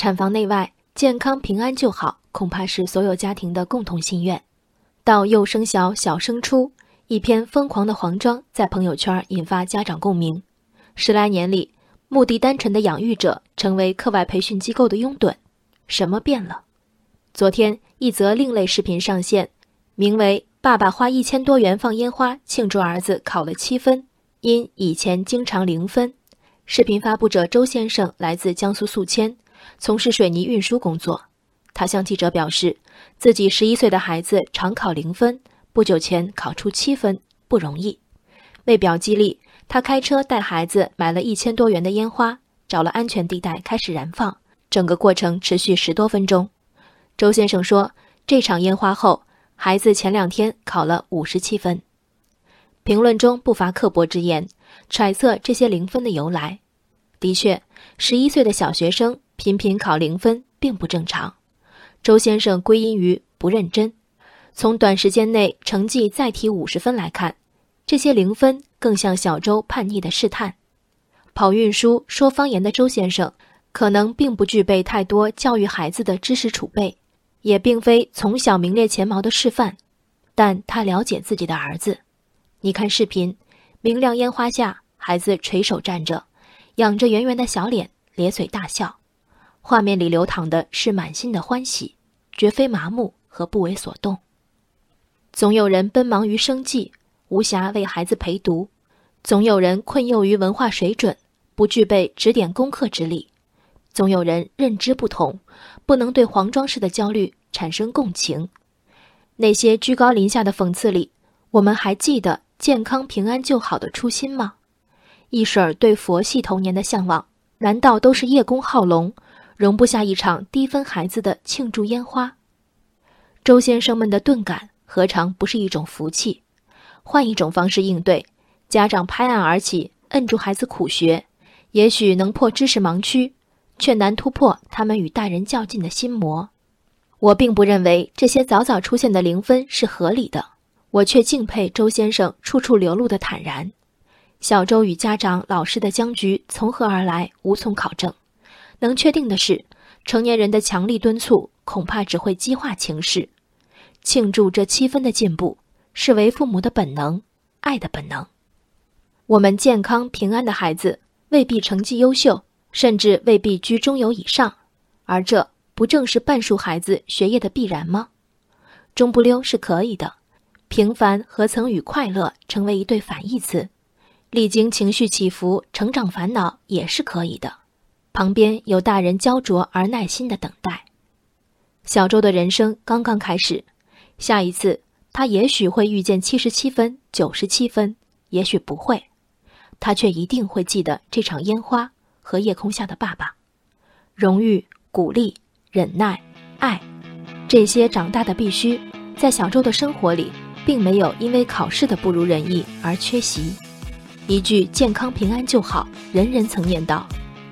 产房内外健康平安就好，恐怕是所有家庭的共同心愿。到幼升小，小升初，一篇疯狂的黄装在朋友圈引发家长共鸣。十来年里，目的单纯的养育者成为课外培训机构的拥趸。什么变了？昨天一则另类视频上线，名为“爸爸花一千多元放烟花庆祝儿子考了七分，因以前经常零分”。视频发布者周先生来自江苏宿迁，从事水泥运输工作。他向记者表示，自己十一岁的孩子常考零分，不久前考出七分，不容易。为表激励，他开车带孩子买了一千多元的烟花，找了安全地带开始燃放，整个过程持续十多分钟。周先生说：“这场烟花后，孩子前两天考了五十七分。”评论中不乏刻薄之言，揣测这些零分的由来。的确，十一岁的小学生频频考零分并不正常。周先生归因于不认真。从短时间内成绩再提五十分来看，这些零分更像小周叛逆的试探。跑运输、说方言的周先生，可能并不具备太多教育孩子的知识储备。也并非从小名列前茅的示范，但他了解自己的儿子。你看视频，明亮烟花下，孩子垂手站着，仰着圆圆的小脸，咧嘴大笑。画面里流淌的是满心的欢喜，绝非麻木和不为所动。总有人奔忙于生计，无暇为孩子陪读；总有人困囿于文化水准，不具备指点功课之力；总有人认知不同。不能对黄庄式的焦虑产生共情，那些居高临下的讽刺里，我们还记得健康平安就好的初心吗？一婶儿对佛系童年的向往，难道都是叶公好龙，容不下一场低分孩子的庆祝烟花？周先生们的钝感何尝不是一种福气？换一种方式应对，家长拍案而起，摁住孩子苦学，也许能破知识盲区。却难突破他们与大人较劲的心魔。我并不认为这些早早出现的零分是合理的，我却敬佩周先生处处流露的坦然。小周与家长、老师的僵局从何而来，无从考证。能确定的是，成年人的强力敦促恐怕只会激化情势。庆祝这七分的进步，是为父母的本能，爱的本能。我们健康平安的孩子未必成绩优秀。甚至未必居中游以上，而这不正是半数孩子学业的必然吗？中不溜是可以的，平凡何曾与快乐成为一对反义词？历经情绪起伏，成长烦恼也是可以的。旁边有大人焦灼而耐心的等待。小周的人生刚刚开始，下一次他也许会遇见七十七分、九十七分，也许不会，他却一定会记得这场烟花。和夜空下的爸爸，荣誉、鼓励、忍耐、爱，这些长大的必须，在小周的生活里，并没有因为考试的不如人意而缺席。一句健康平安就好，人人曾念叨，